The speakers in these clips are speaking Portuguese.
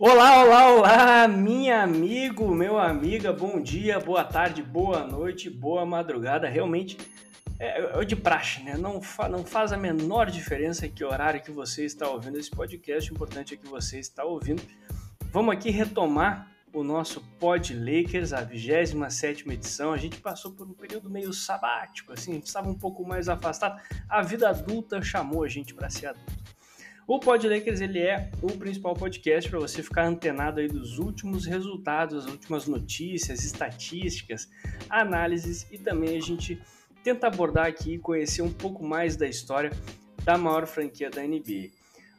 Olá, olá, olá, minha amigo, meu amiga, bom dia, boa tarde, boa noite, boa madrugada. Realmente é, é de praxe, né? Não, fa não faz a menor diferença que horário que você está ouvindo esse podcast, o importante é que você está ouvindo. Vamos aqui retomar o nosso Pod Lakers, a 27 edição. A gente passou por um período meio sabático, assim, estava um pouco mais afastado. A vida adulta chamou a gente para ser adulto. O Pod Lakers ele é o principal podcast para você ficar antenado aí dos últimos resultados, as últimas notícias, estatísticas, análises e também a gente tenta abordar aqui e conhecer um pouco mais da história da maior franquia da NBA.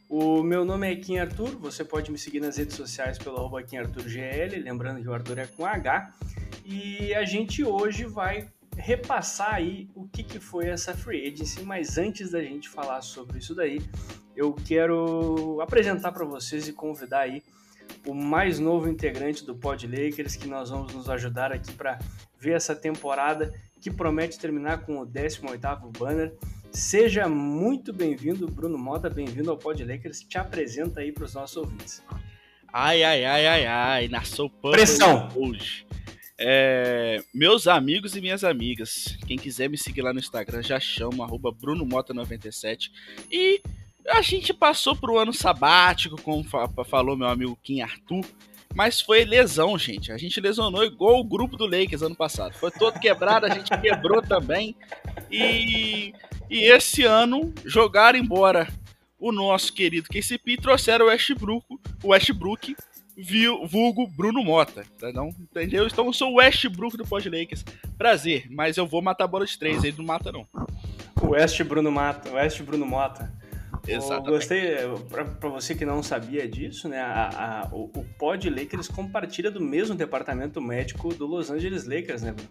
O meu nome é Kim Arthur, você pode me seguir nas redes sociais pelo arroba KimArthurGL, lembrando que o Arthur é com H, e a gente hoje vai repassar aí o que, que foi essa free agency, mas antes da gente falar sobre isso daí, eu quero apresentar para vocês e convidar aí o mais novo integrante do Pod Lakers, que nós vamos nos ajudar aqui para ver essa temporada que promete terminar com o 18º banner. Seja muito bem-vindo, Bruno Mota, bem-vindo ao Pod Lakers. Te apresenta aí para os nossos ouvintes. Ai, ai, ai, ai, ai, na sopa Pressão! hoje. É, meus amigos e minhas amigas, quem quiser me seguir lá no Instagram já chama, arroba BrunoMota97. E a gente passou pro ano sabático, como falou meu amigo Kim Arthur, mas foi lesão, gente. A gente lesionou igual o grupo do Lakers ano passado. Foi todo quebrado, a gente quebrou também. E, e esse ano jogaram embora o nosso querido KCP e trouxeram o Westbrook, o Westbrook vulgo Bruno Mota, tá não? Entendeu? Então eu sou o Westbrook do Pod Lakers. Prazer, mas eu vou matar a bola de três, ele não mata não. O West Bruno Mata, o West Bruno Mota. Exatamente. Eu gostei, para você que não sabia disso, né, a, a, o, o Pod Lakers compartilha do mesmo departamento médico do Los Angeles Lakers, né, Bruno?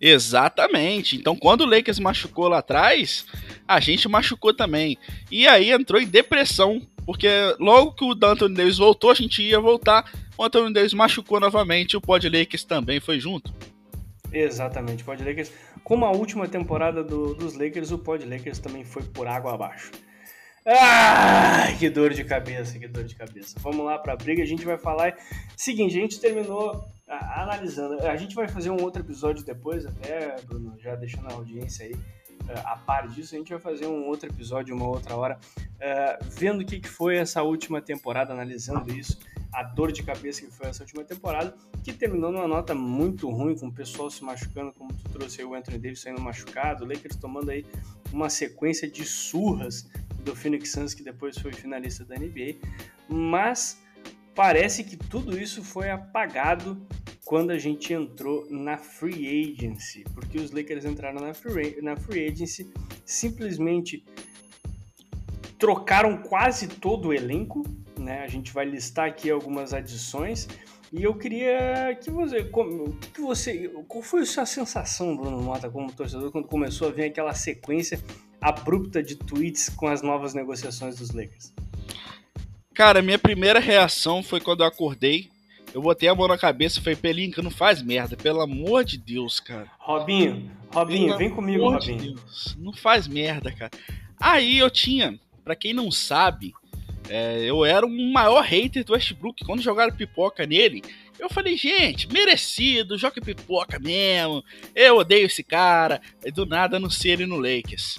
Exatamente. Então, quando o Lakers machucou lá atrás, a gente machucou também. E aí entrou em depressão, porque logo que o Anthony Davis voltou, a gente ia voltar. O Anthony Davis machucou novamente, o Pod Lakers também foi junto. Exatamente, o Pod Lakers. Como a última temporada do, dos Lakers, o Pod Lakers também foi por água abaixo. Ah, que dor de cabeça, que dor de cabeça. Vamos lá para a briga, a gente vai falar. Seguinte, a gente terminou ah, analisando. A gente vai fazer um outro episódio depois, até, Bruno, já deixando a audiência aí a par disso, a gente vai fazer um outro episódio uma outra hora, uh, vendo o que, que foi essa última temporada, analisando isso a dor de cabeça que foi essa última temporada, que terminou numa nota muito ruim, com o pessoal se machucando, como tu trouxe aí o Anthony Davis saindo machucado, o Lakers tomando aí uma sequência de surras do Phoenix Suns, que depois foi finalista da NBA, mas parece que tudo isso foi apagado quando a gente entrou na free agency, porque os Lakers entraram na free, na free agency simplesmente trocaram quase todo o elenco, né? A gente vai listar aqui algumas adições e eu queria que você, como, que você, qual foi a sua sensação, Bruno Mota, como torcedor, quando começou a vir aquela sequência abrupta de tweets com as novas negociações dos Lakers? Cara, minha primeira reação foi quando eu acordei. Eu botei a mão na cabeça e falei, Pelinka, não faz merda, pelo amor de Deus, cara. Robinho, Robinho, pelo vem comigo, Robinho. De Deus, não faz merda, cara. Aí eu tinha, para quem não sabe, é, eu era um maior hater do Westbrook. Quando jogaram pipoca nele, eu falei, gente, merecido, joga pipoca mesmo. Eu odeio esse cara. E do nada anunciei ele no Lakers.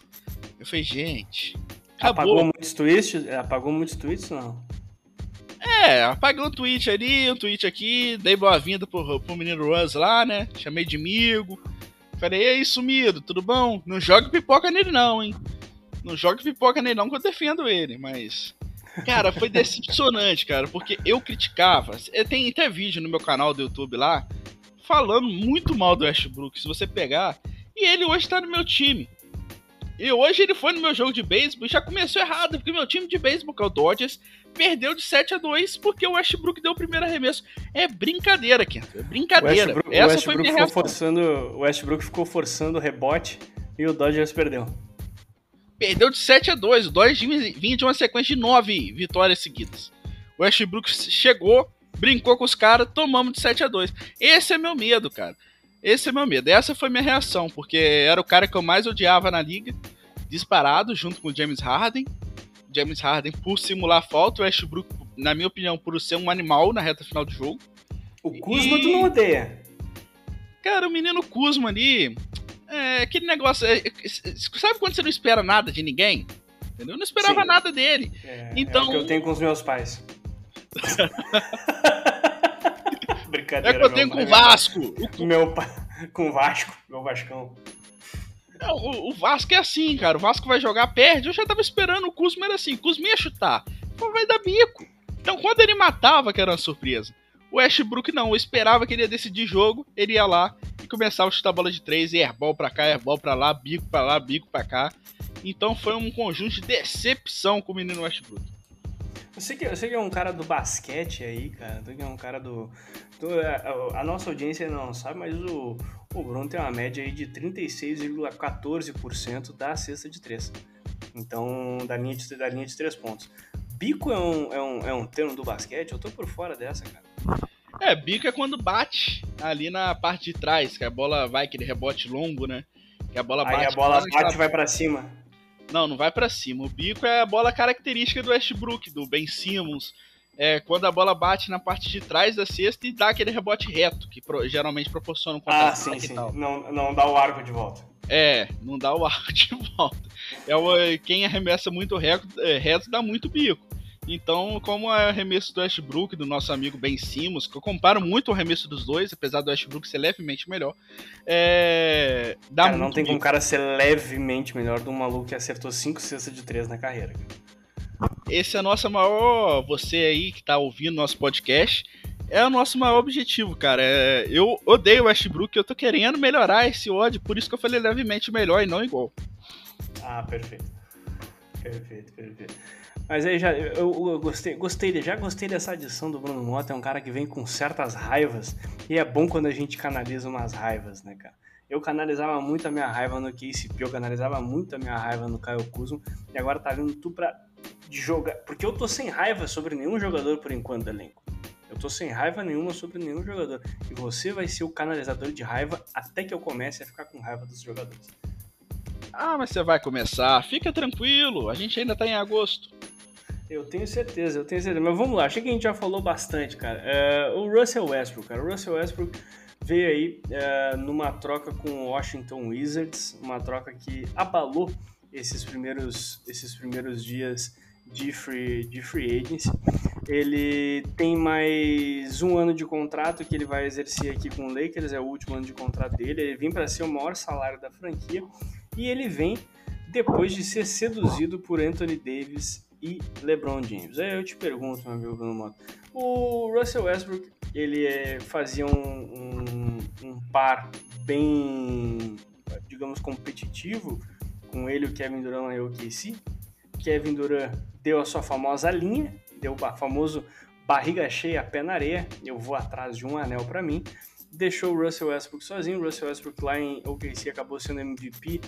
Eu falei, gente. Acabou. Apagou muitos tweets? Apagou muitos tweets, não? É, apaguei um tweet ali, um tweet aqui, dei boa-vinda pro, pro menino Russ lá, né? Chamei de amigo. Falei, e aí, sumido, tudo bom? Não joga pipoca nele não, hein? Não joga pipoca nele não que eu defendo ele, mas Cara, foi decepcionante, cara, porque eu criticava. Tem até vídeo no meu canal do YouTube lá falando muito mal do Westbrook, se você pegar. E ele hoje tá no meu time. E hoje ele foi no meu jogo de beisebol e já começou errado, porque meu time de beisebol, que é o Dodgers, perdeu de 7 a 2 porque o Westbrook deu o primeiro arremesso. É brincadeira, Kento. É brincadeira. Westbrook, Essa Westbrook foi minha ficou forçando, O Westbrook ficou forçando o rebote e o Dodgers perdeu. Perdeu de 7 a 2. O Dodgers vinha de uma sequência de 9 vitórias seguidas. O Westbrook chegou, brincou com os caras, tomamos de 7 a 2. Esse é meu medo, cara. Esse é meu medo. Essa foi minha reação, porque era o cara que eu mais odiava na liga, disparado, junto com o James Harden. James Harden por simular falta, o Westbrook na minha opinião, por ser um animal na reta final do jogo. O Kuzma e... tu não odeia. Cara, o menino Kuzma ali. É aquele negócio. É, sabe quando você não espera nada de ninguém? Entendeu? Eu não esperava Sim. nada dele. É, então... é o que eu tenho com os meus pais. Brincadeira. É que eu tenho com o Vasco. Meu pai. Com o Vasco, meu Vascão. Não, o, o, Vasco é assim, cara. O Vasco vai jogar, perde. Eu já tava esperando o Kuzma era assim. Kuzma ia chutar. Então vai dar bico. Então quando ele matava, que era uma surpresa. O Westbrook não, eu esperava que ele ia decidir jogo, ele ia lá e começava a chutar bola de três, e airball pra cá, airball pra lá, bico pra lá, bico pra cá. Então foi um conjunto de decepção com o menino Westbrook. Eu sei, que, eu sei que é um cara do basquete aí, cara. Eu que é um cara do. do a, a, nossa audiência não sabe, mas o, o Bruno tem uma média aí de 36,14% da cesta de três. Então, da linha de, da linha de três pontos. Bico é um, é, um, é um termo do basquete? Eu tô por fora dessa, cara. É, bico é quando bate ali na parte de trás, que a bola vai, aquele rebote longo, né? Que a bola bate. Aí a bola bate e vai para cima. Não, não vai para cima. O bico é a bola característica do Westbrook, do Ben Simmons. É quando a bola bate na parte de trás da cesta e dá aquele rebote reto, que pro, geralmente proporciona um contato. Ah, sim, sim. Não, não dá o arco de volta. É, não dá o arco de volta. É o, quem arremessa muito reto, é, reto dá muito bico. Então, como é o arremesso do Westbrook, do nosso amigo Ben Simmons, que eu comparo muito o arremesso dos dois, apesar do Westbrook ser levemente melhor, é... dá cara, não tem como um cara ser levemente melhor um maluco que acertou 5 cestas de 3 na carreira. Esse é a nossa maior... Você aí que tá ouvindo nosso podcast, é o nosso maior objetivo, cara. É... Eu odeio o Westbrook, eu tô querendo melhorar esse ódio, por isso que eu falei levemente melhor e não igual. Ah, perfeito. Perfeito, perfeito. Mas aí já eu, eu, gostei, gostei, já gostei dessa adição do Bruno Mota, é um cara que vem com certas raivas e é bom quando a gente canaliza umas raivas, né, cara? Eu canalizava muito a minha raiva no KCP, eu canalizava muito a minha raiva no Caio Kuzma e agora tá vindo tu pra jogar, porque eu tô sem raiva sobre nenhum jogador por enquanto do elenco. Eu tô sem raiva nenhuma sobre nenhum jogador. E você vai ser o canalizador de raiva até que eu comece a ficar com raiva dos jogadores. Ah, mas você vai começar. Fica tranquilo, a gente ainda tá em agosto. Eu tenho certeza, eu tenho certeza. Mas vamos lá, achei que a gente já falou bastante, cara. É, o Russell Westbrook, cara. O Russell Westbrook veio aí é, numa troca com o Washington Wizards, uma troca que abalou esses primeiros, esses primeiros dias de free, de free agency. Ele tem mais um ano de contrato que ele vai exercer aqui com o Lakers, é o último ano de contrato dele. Ele vem para ser o maior salário da franquia e ele vem depois de ser seduzido por Anthony Davis e LeBron James. Eu te pergunto, meu amigo Bruno o Russell Westbrook, ele é, fazia um, um, um, par bem, digamos, competitivo com ele, o Kevin Durant e o OKC. Kevin Durant deu a sua famosa linha, deu o famoso barriga cheia, pé na areia, eu vou atrás de um anel para mim deixou o Russell Westbrook sozinho. O Russell Westbrook lá em OKC acabou sendo MVP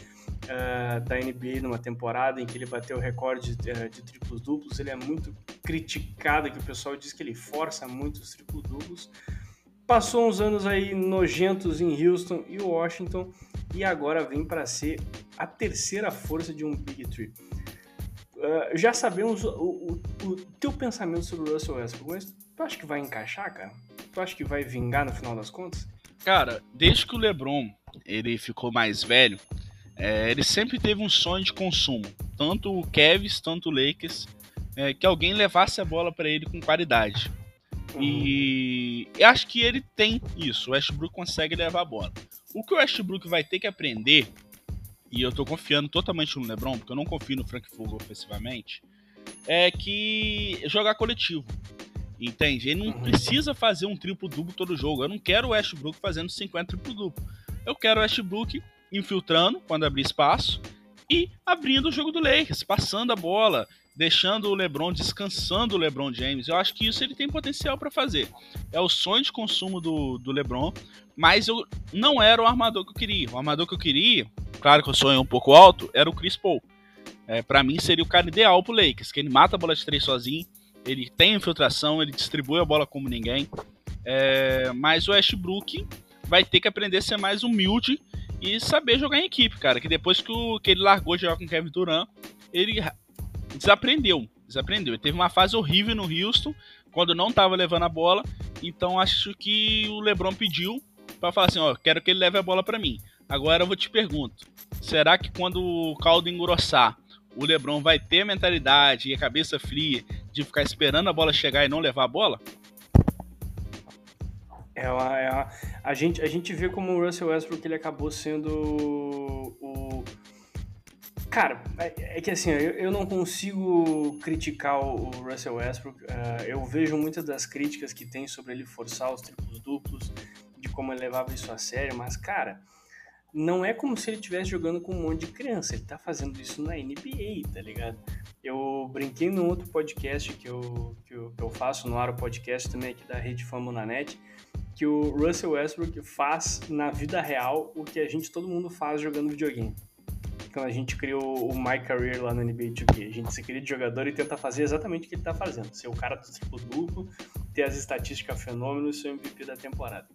uh, da NBA numa temporada em que ele bateu o recorde de, uh, de triplos duplos. Ele é muito criticado, que o pessoal diz que ele força muito os triplos duplos. Passou uns anos aí nojentos em Houston e Washington e agora vem para ser a terceira força de um Big Three. Uh, já sabemos o, o, o, teu pensamento sobre o Russell Westbrook, mas tu acha que vai encaixar, cara? Tu acha que vai vingar no final das contas? Cara, desde que o LeBron ele ficou mais velho, é, ele sempre teve um sonho de consumo. Tanto o Kevs, tanto o Lakers, é, que alguém levasse a bola para ele com qualidade. Uhum. E eu acho que ele tem isso. O Westbrook consegue levar a bola. O que o Westbrook vai ter que aprender, e eu tô confiando totalmente no LeBron, porque eu não confio no Frank Vogel ofensivamente, é que jogar coletivo. Entende? Ele não uhum. precisa fazer um triplo-duplo todo jogo. Eu não quero o Westbrook fazendo 50 triplo-duplo. Eu quero o Westbrook infiltrando quando abrir espaço e abrindo o jogo do Lakers, passando a bola, deixando o LeBron descansando o LeBron James. Eu acho que isso ele tem potencial para fazer. É o sonho de consumo do, do LeBron, mas eu não era o armador que eu queria. O armador que eu queria, claro que o sonho é um pouco alto, era o Chris Paul. É, para mim seria o cara ideal pro Lakers, que ele mata a bola de três sozinho, ele tem infiltração, ele distribui a bola como ninguém. É, mas o Westbrook vai ter que aprender a ser mais humilde e saber jogar em equipe, cara. Que depois que, o, que ele largou de jogar com o Kevin Durant, ele desaprendeu. Desaprendeu. Ele teve uma fase horrível no Houston, quando não estava levando a bola. Então acho que o LeBron pediu para falar assim, ó, quero que ele leve a bola para mim. Agora eu vou te pergunto, será que quando o caldo engrossar, o LeBron vai ter a mentalidade e a cabeça fria de ficar esperando a bola chegar e não levar a bola? É, é a, gente, a gente vê como o Russell Westbrook ele acabou sendo o. Cara, é, é que assim, eu, eu, não consigo criticar o, o Russell Westbrook. Uh, eu vejo muitas das críticas que tem sobre ele forçar os triplos duplos, de como ele levava isso a sério, mas, cara, não é como se ele estivesse jogando com um monte de criança. Ele tá fazendo isso na NBA, tá ligado? Eu brinquei num outro podcast que eu, que eu, que eu faço no ar, o podcast também aqui da Rede Fama na Net, que o Russell Westbrook faz na vida real o que a gente, todo mundo faz jogando videogame. Quando a gente criou o My Career lá no NBA 2K, a gente se cria de jogador e tenta fazer exatamente o que ele tá fazendo. Ser o cara do triplo duplo, ter as estatísticas fenômenos e ser o MVP da temporada.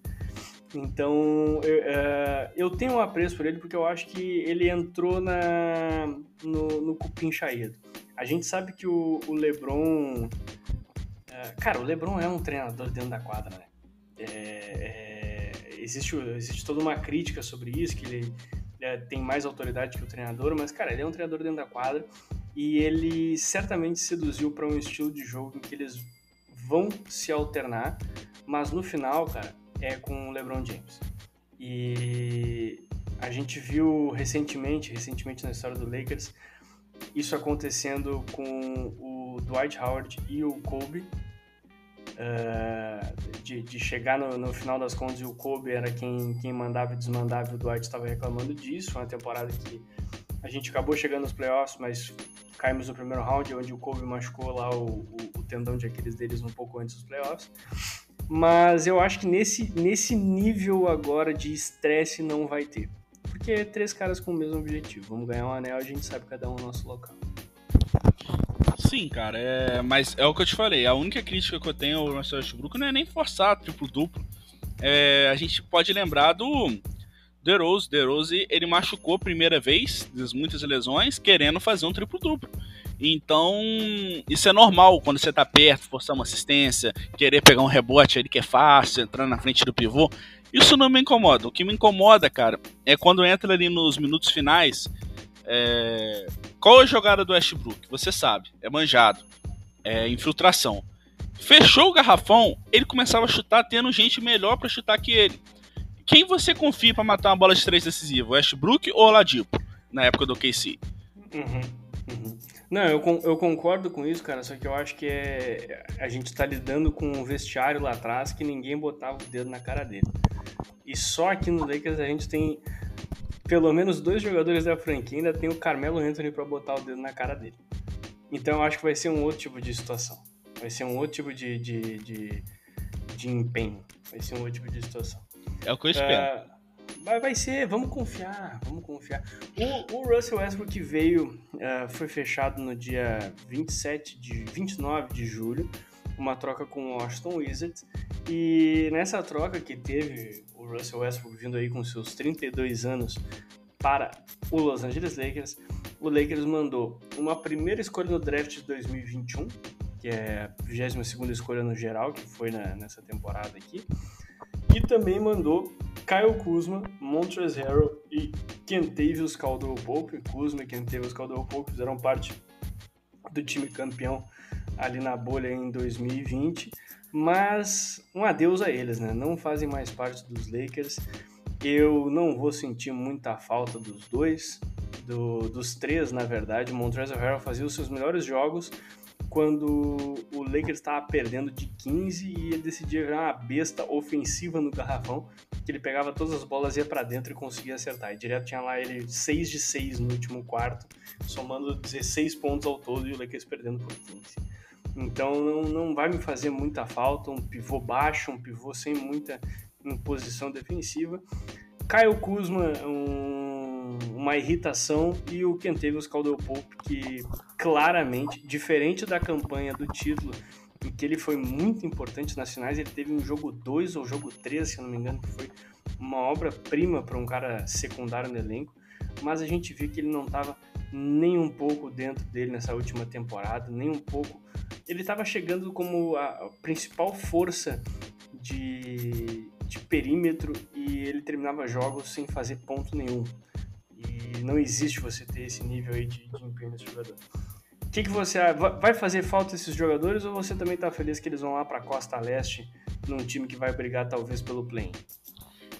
Então, eu, uh, eu, tenho um apreço por ele porque eu acho que ele entrou na, no, no cupim chaído. A gente sabe que o, o LeBron... Uh, cara, o LeBron é um treinador dentro da quadra, né? É, é, existe, existe toda uma crítica sobre isso, que ele é, tem mais autoridade que o treinador, mas, cara, ele é um treinador dentro da quadra e ele certamente seduziu para um estilo de jogo em que eles vão se alternar, mas no final, cara, é com o LeBron James. E a gente viu recentemente, recentemente na história do Lakers, isso acontecendo com o Dwight Howard e o Kobe, uh, de, de, chegar no, no, final das contas e o Kobe era quem, quem mandava e desmandava e o Dwight estava reclamando disso, uma temporada que a gente acabou chegando nos playoffs, mas caímos no primeiro round, onde o Kobe machucou lá o, o, o tendão de Aquiles deles um pouco antes dos playoffs. Mas eu acho que nesse, nesse nível agora de estresse não vai ter. Porque é três caras com o mesmo objetivo. Vamos ganhar um anel, a gente sabe cada um no nosso local. Sim, cara, é... mas é o que eu te falei. A única crítica que eu tenho ao Russell Westbrook não é nem forçar triplo-duplo. É... A gente pode lembrar do DeRozan. DeRozan, ele machucou a primeira vez, das muitas lesões, querendo fazer um triplo-duplo. Então, isso é normal quando você tá perto, forçar uma assistência, querer pegar um rebote ali que é fácil, entrar na frente do pivô. Isso não me incomoda. O que me incomoda, cara, é quando entra ali nos minutos finais. É... Qual é a jogada do Westbrook? Você sabe, é manjado. É infiltração. Fechou o garrafão, ele começava a chutar tendo gente melhor para chutar que ele. Quem você confia para matar uma bola de três decisiva? Westbrook ou Oladipo? Na época do KC. Uhum. Não, eu, eu concordo com isso, cara, só que eu acho que é, a gente tá lidando com um vestiário lá atrás que ninguém botava o dedo na cara dele. E só aqui no Lakers a gente tem pelo menos dois jogadores da franquia, ainda tem o Carmelo Anthony para botar o dedo na cara dele. Então eu acho que vai ser um outro tipo de situação. Vai ser um outro tipo de, de, de, de empenho. Vai ser um outro tipo de situação. É o que eu espero. Uh, Vai, vai ser, vamos confiar, vamos confiar. O, o Russell Westbrook veio, uh, foi fechado no dia 27 de 29 de julho, uma troca com o Washington Wizards. E nessa troca que teve o Russell Westbrook vindo aí com seus 32 anos para o Los Angeles Lakers, o Lakers mandou uma primeira escolha no draft de 2021, que é a 22 escolha no geral, que foi na, nessa temporada aqui, e também mandou Kyle Kuzma, Montrezl Harrell e Kentavious Caldwell Pope. Kuzma e Kentavious Caldwell Pope fizeram parte do time campeão ali na bolha em 2020, mas um adeus a eles, né? Não fazem mais parte dos Lakers. Eu não vou sentir muita falta dos dois, do, dos três, na verdade. Montrezl Harrell fazia os seus melhores jogos quando o Lakers estava perdendo de 15 e ele decidia virar uma besta ofensiva no garrafão, que ele pegava todas as bolas, ia para dentro e conseguia acertar. E direto tinha lá ele 6 de 6 no último quarto, somando 16 pontos ao todo e o Lakers perdendo por 15. Então não, não vai me fazer muita falta, um pivô baixo, um pivô sem muita imposição defensiva. Caio Kuzma, um, uma irritação, e o Kentavious Caldwell Pope, que claramente, diferente da campanha do título, em que ele foi muito importante nas finais, ele teve um jogo 2 ou jogo 3, se eu não me engano, que foi uma obra-prima para um cara secundário no elenco, mas a gente viu que ele não estava nem um pouco dentro dele nessa última temporada, nem um pouco. Ele estava chegando como a principal força de, de perímetro e ele terminava jogos sem fazer ponto nenhum. Não existe você ter esse nível aí de, de empenho nesse jogador. O que, que você vai fazer falta esses jogadores ou você também está feliz que eles vão lá para Costa Leste num time que vai brigar talvez pelo play?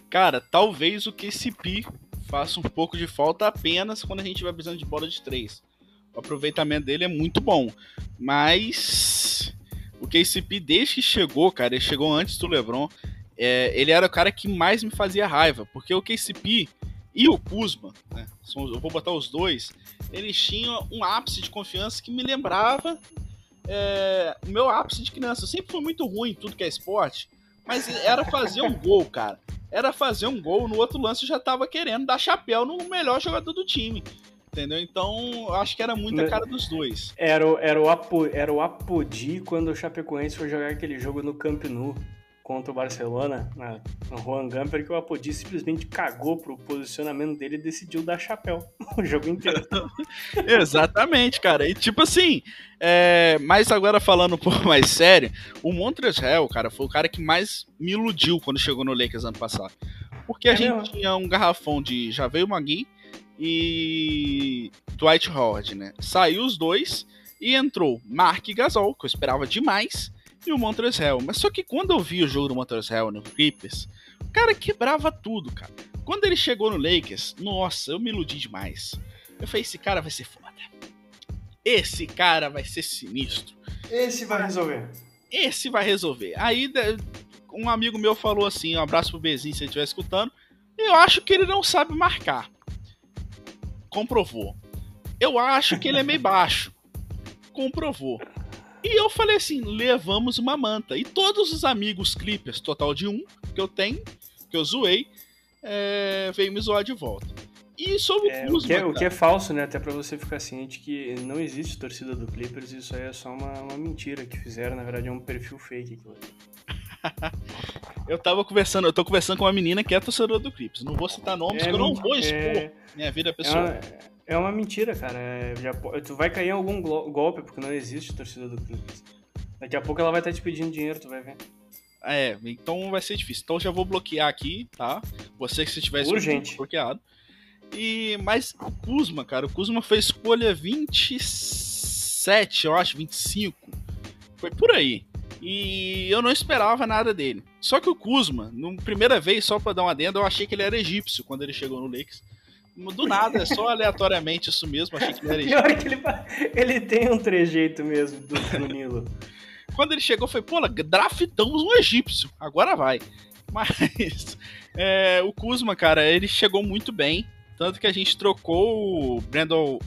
Cara, talvez o KCP faça um pouco de falta apenas quando a gente vai precisando de bola de três. O aproveitamento dele é muito bom, mas o KCP desde que chegou, cara, ele chegou antes do LeBron, é, ele era o cara que mais me fazia raiva, porque o KCP e o Kuzma, né, eu vou botar os dois, eles tinham um ápice de confiança que me lembrava é, o meu ápice de criança. Eu sempre fui muito ruim em tudo que é esporte, mas era fazer um gol, cara. Era fazer um gol, no outro lance eu já tava querendo dar chapéu no melhor jogador do time. Entendeu? Então, eu acho que era muita cara dos dois. Era, era, o, Apo, era o Apodi quando o Chapecoense foi jogar aquele jogo no Camp Nou contra o Barcelona, na, no Juan Gamper, que o Apodi simplesmente cagou pro posicionamento dele e decidiu dar chapéu o jogo inteiro. Exatamente, cara. E tipo assim, é... mas agora falando um pouco mais sério, o Montrezl, cara, foi o cara que mais me iludiu quando chegou no Lakers ano passado. Porque a é gente mesmo? tinha um garrafão de Javeio Magui e Dwight Howard, né? Saiu os dois e entrou Mark Gasol, que eu esperava demais, e o Montrezl. Mas só que quando eu vi o jogo do Montrezl no Clippers, o cara quebrava tudo, cara. Quando ele chegou no Lakers, nossa, eu me iludi demais. Eu falei, esse cara vai ser foda. Esse cara vai ser sinistro. Esse vai resolver. Esse vai resolver. Aí um amigo meu falou assim, um abraço pro Bezinho se ele estiver escutando. Eu acho que ele não sabe marcar. Comprovou. Eu acho que ele é meio baixo. Comprovou. E eu falei assim: levamos uma manta. E todos os amigos Clippers, total de um, que eu tenho, que eu zoei, é, veio me zoar de volta. E sobre é, o o, que é, o que é falso, né? Até pra você ficar ciente que não existe torcida do Clippers, isso aí é só uma, uma mentira que fizeram, na verdade é um perfil fake aquilo. eu tava conversando, eu tô conversando com uma menina que é torcedora do Clippers. Não vou citar nomes, é, porque eu não vou expor é, minha vida pessoal. É uma, é uma mentira, cara. É, já, tu vai cair em algum golpe, porque não existe torcida do Clippers. Daqui a pouco ela vai estar te pedindo dinheiro, tu vai ver. É, então vai ser difícil. Então já vou bloquear aqui, tá? Você que se tiver Urgente. bloqueado. E, mas o Kuzma, cara, o Kuzma fez escolha 27, eu acho, 25. Foi por aí. E eu não esperava nada dele. Só que o Kuzma, na primeira vez, só pra dar uma adenda, eu achei que ele era egípcio quando ele chegou no Lakers. Do nada, é só aleatoriamente isso mesmo. Achei que ele era. Pior que ele, ele tem um trejeito mesmo do, do Nilo. Quando ele chegou, foi, pô, draftamos um egípcio. Agora vai. Mas é, o Kuzma, cara, ele chegou muito bem. Tanto que a gente trocou o Brandon,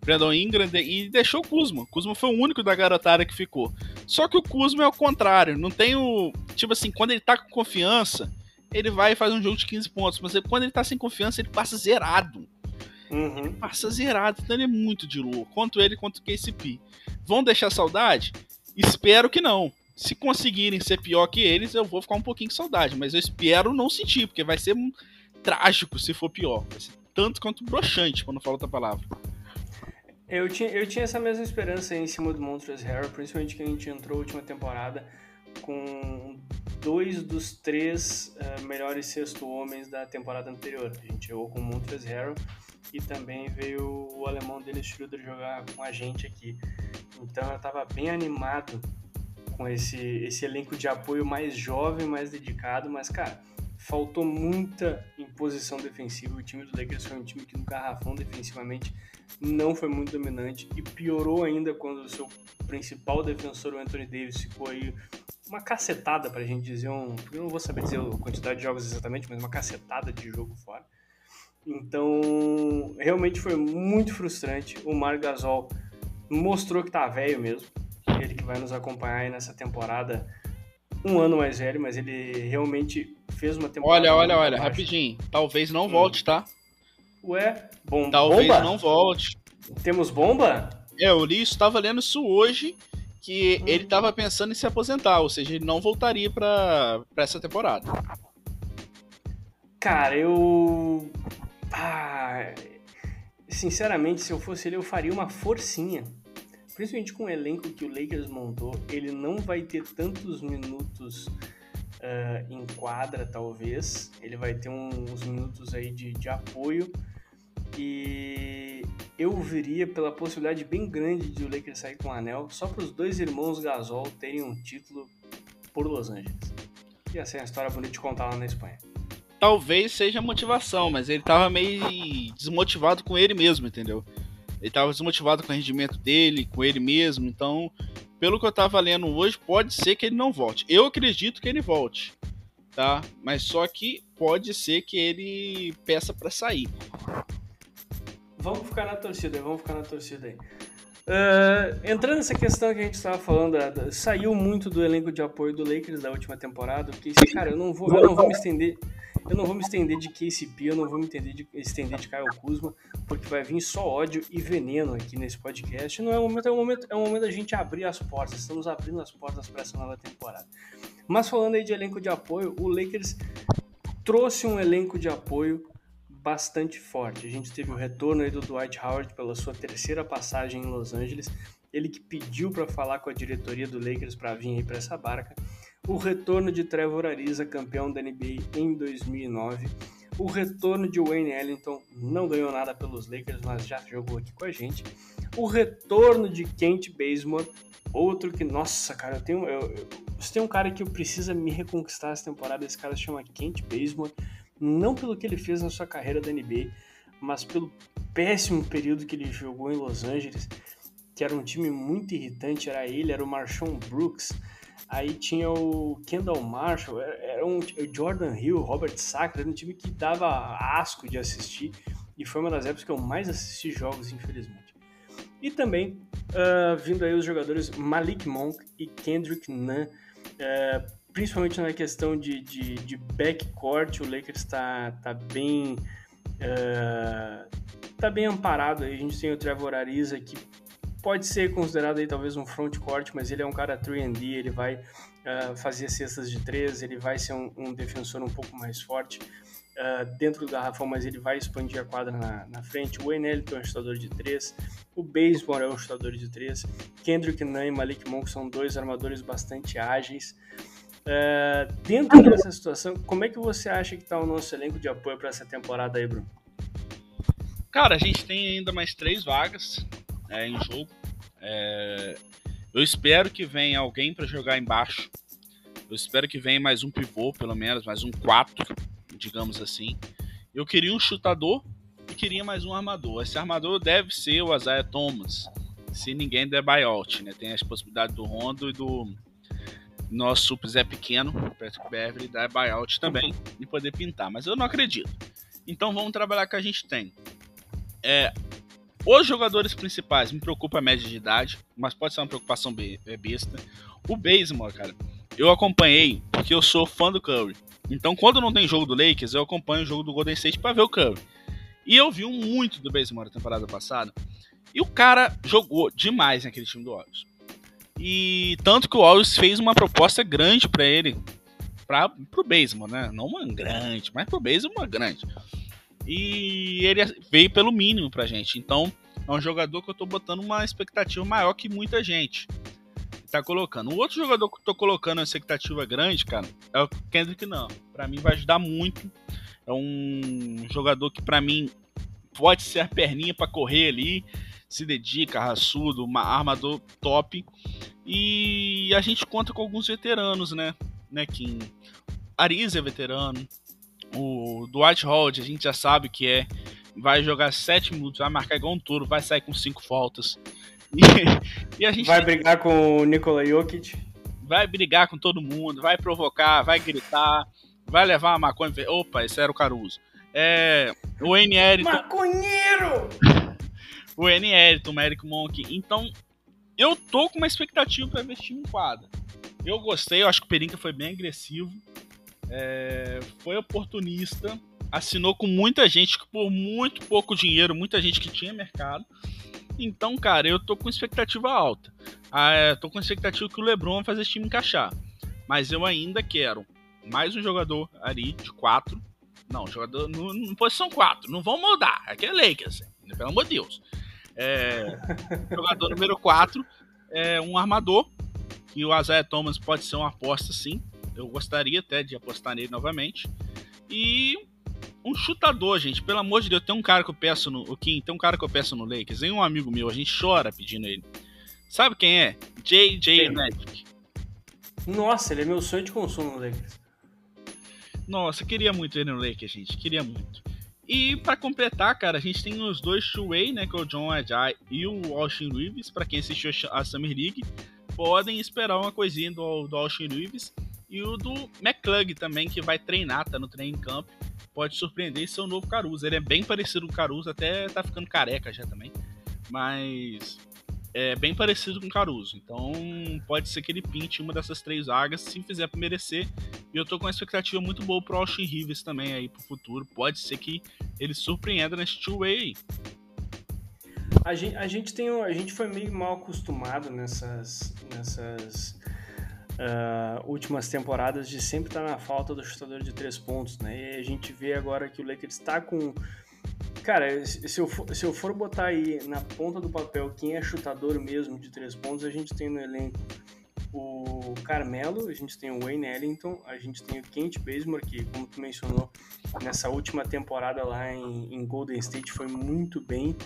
Brandon Ingram e deixou o Kuzma. O Kuzma foi o único da garotada que ficou. Só que o Kuzma é o contrário. Não tem o. Tipo assim, quando ele tá com confiança, ele vai e faz um jogo de 15 pontos. Mas quando ele tá sem confiança, ele passa zerado. Uhum. Ele passa zerado. Então ele é muito de lua. Quanto ele, quanto o KCP. Vão deixar saudade? Espero que não. Se conseguirem ser pior que eles, eu vou ficar um pouquinho com saudade. Mas eu espero não sentir, porque vai ser um trágico se for pior. Vai ser tanto quanto broxante, quando falo outra palavra. Eu tinha, eu tinha essa mesma esperança em cima do Montrezl Harrell, principalmente que a gente entrou na última temporada com dois dos três uh, melhores sexto homens da temporada anterior. A gente jogou com o Montrezl Harrell e também veio o alemão Dennis Schroeder jogar com a gente aqui. Então eu estava bem animado com esse, esse elenco de apoio mais jovem, mais dedicado, mas cara, faltou muita imposição defensiva. O time do Lakers foi um time que no garrafão defensivamente não foi muito dominante e piorou ainda quando o seu principal defensor, o Anthony Davis, ficou aí uma cacetada pra gente dizer um. Eu não vou saber dizer a quantidade de jogos exatamente, mas uma cacetada de jogo fora. Então, realmente foi muito frustrante. O Mar Gasol mostrou que tá velho mesmo. Ele que vai nos acompanhar aí nessa temporada um ano mais velho, mas ele realmente fez uma temporada. Olha, olha, olha, rapidinho. Talvez não hum. volte, tá? Ué, bom, Talvez bomba? não volte. Temos bomba? É, eu li isso, tava lendo isso hoje, que hum. ele tava pensando em se aposentar, ou seja, ele não voltaria pra essa temporada. Cara, eu. Ah, sinceramente, se eu fosse ele, eu faria uma forcinha. Principalmente com o elenco que o Lakers montou, ele não vai ter tantos minutos uh, em quadra, talvez. Ele vai ter uns minutos aí de, de apoio. E eu viria pela possibilidade bem grande de o Lakers sair com o anel, só para os dois irmãos Gasol terem um título por Los Angeles. Ia ser uma história bonita de contar lá na Espanha. Talvez seja motivação, mas ele tava meio desmotivado com ele mesmo, entendeu? Ele tava desmotivado com o rendimento dele, com ele mesmo, então pelo que eu tava lendo hoje, pode ser que ele não volte. Eu acredito que ele volte, tá? Mas só que pode ser que ele peça para sair. Vamos ficar na torcida, vamos ficar na torcida aí. Uh, entrando nessa questão que a gente estava falando, saiu muito do elenco de apoio do Lakers da última temporada, porque, cara, eu não vou, eu não vou me estender eu não vou me estender de KCP, eu não vou me estender de, estender de Kyle Kuzma, porque vai vir só ódio e veneno aqui nesse podcast. Não é um momento, é um momento, é um momento da gente abrir as portas. Estamos abrindo as portas para essa nova temporada. Mas falando aí de elenco de apoio, o Lakers trouxe um elenco de apoio bastante forte. A gente teve o retorno aí do Dwight Howard pela sua terceira passagem em Los Angeles. Ele que pediu para falar com a diretoria do Lakers para vir aí para essa barca o retorno de Trevor Ariza, campeão da NBA em 2009, o retorno de Wayne Ellington, não ganhou nada pelos Lakers, mas já jogou aqui com a gente, o retorno de Kent Bazemore, outro que, nossa, cara, eu tenho, eu, eu, se tem um cara que eu precisa me reconquistar essa temporada, esse cara se chama Kent Bazemore, não pelo que ele fez na sua carreira da NBA, mas pelo péssimo período que ele jogou em Los Angeles, que era um time muito irritante, era ele, era o Marshawn Brooks, Aí tinha o Kendall Marshall, era um Jordan Hill, Robert Sacre, era um time que dava asco de assistir e foi uma das épocas que eu mais assisti jogos, infelizmente. E também uh, vindo aí os jogadores Malik Monk e Kendrick Nunn, uh, principalmente na questão de, de, de backcourt, o Lakers está tá bem uh, tá bem amparado. A gente tem o Trevor Ariza que pode ser considerado aí talvez um front court, mas ele é um cara 3D, ele vai uh, fazer cestas de três, ele vai ser um, um defensor um pouco mais forte uh, dentro do garrafão, mas ele vai expandir a quadra na, na frente. O Ellington é um chutador de três, o Baseball é um chutador de três, Kendrick Nunn e Malik Monk são dois armadores bastante ágeis. Uh, dentro dessa situação, como é que você acha que está o nosso elenco de apoio para essa temporada aí, Bruno? Cara, a gente tem ainda mais três vagas é, em jogo. É, eu espero que venha alguém para jogar embaixo. Eu espero que venha mais um pivô, pelo menos, mais um 4, digamos assim. Eu queria um chutador e queria mais um armador. Esse armador deve ser o Isaiah Thomas, se ninguém der buyout, né? Tem as possibilidades do Rondo e do nosso Zé Pequeno, Patrick Beverly, dar buyout também e poder pintar, mas eu não acredito. Então vamos trabalhar com a gente tem. É, os jogadores principais me preocupa a média de idade, mas pode ser uma preocupação é, besta. O Bazemore, cara, eu acompanhei porque eu sou fã do Curry. Então, quando não tem jogo do Lakers, eu acompanho o jogo do Golden State para ver o Curry. E eu vi muito do Bazemore na temporada passada. E o cara jogou demais naquele time do Warriors. E tanto que o Warriors fez uma proposta grande para ele, para pro Bazemore, né? Não uma grande, mas pro Bazemore uma grande. E ele veio pelo mínimo pra gente. Então, é um jogador que eu tô botando uma expectativa maior que muita gente tá colocando. O outro jogador que eu tô colocando uma expectativa grande, cara, é o Kendrick não. Para mim vai ajudar muito. É um jogador que para mim pode ser a perninha para correr ali, se dedica, raçudo, uma armador top. E a gente conta com alguns veteranos, né? né Kim? Ariza é veterano, o Dwight Howard, a gente já sabe que é. Vai jogar 7 minutos, vai marcar igual um touro, vai sair com 5 faltas. E, e, a gente. Vai brigar com o Nikola Jokic. Vai brigar com todo mundo, vai provocar, vai gritar, vai levar a maconha. Opa, esse era o Caruso. É. O N. Eriton. Maconheiro! o N. Eriton, o Eric Monk. Então, eu tô com uma expectativa para ver esse time em quadra. Eu gostei, eu acho que o Perinca foi bem agressivo é, foi oportunista, assinou com muita gente por muito pouco dinheiro, muita gente que tinha mercado. Então, cara, eu tô com expectativa alta. Ah, é, tô com expectativa que o LeBron vai fazer esse time encaixar. Mas eu ainda quero mais um jogador ali de 4. Não, jogador no, posição 4. Não vão mudar. Aqui é Lakers. pelo amor de Deus. É, jogador número 4 é um armador, e o Isaiah Thomas pode ser uma aposta sim. Eu gostaria até de apostar nele novamente. E um chutador, gente. Pelo amor de Deus, tem um cara que eu peço no. O Kim, tem um cara que eu peço no Lakers. Tem um amigo meu, a gente chora pedindo ele. Sabe quem é? JJ Magic. Nossa, ele é meu sonho de consumo no Lakers. Nossa, queria muito ele no Lakers, gente. Queria muito. E para completar, cara, a gente tem os dois two-way, né, que é o John Ajay e o Austin Reeves, para quem assistiu a Summer League, podem esperar uma coisinha do, do Austin Reeves e o do McClug também, que vai treinar, tá no training camp, pode surpreender ser o novo Caruso. Ele é bem parecido com o Caruso, até tá ficando careca já também, mas é bem parecido com Caruso. Então pode ser que ele pinte uma dessas três vagas se fizer para merecer. E eu tô com uma expectativa muito boa pro Austin Rivers também aí pro futuro. Pode ser que ele surpreenda nesse two-way. A gente, a gente tem a gente foi meio mal acostumado nessas nessas uh, últimas temporadas de sempre estar na falta do chutador de três pontos, né? E a gente vê agora que o Lakers está com Cara, se eu, for, se eu for botar aí na ponta do papel quem é chutador mesmo de três pontos, a gente tem no elenco o Carmelo, a gente tem o Wayne Ellington, a gente tem o Kent Bazemore, que, como tu mencionou, nessa última temporada lá em, em Golden State foi muito bem.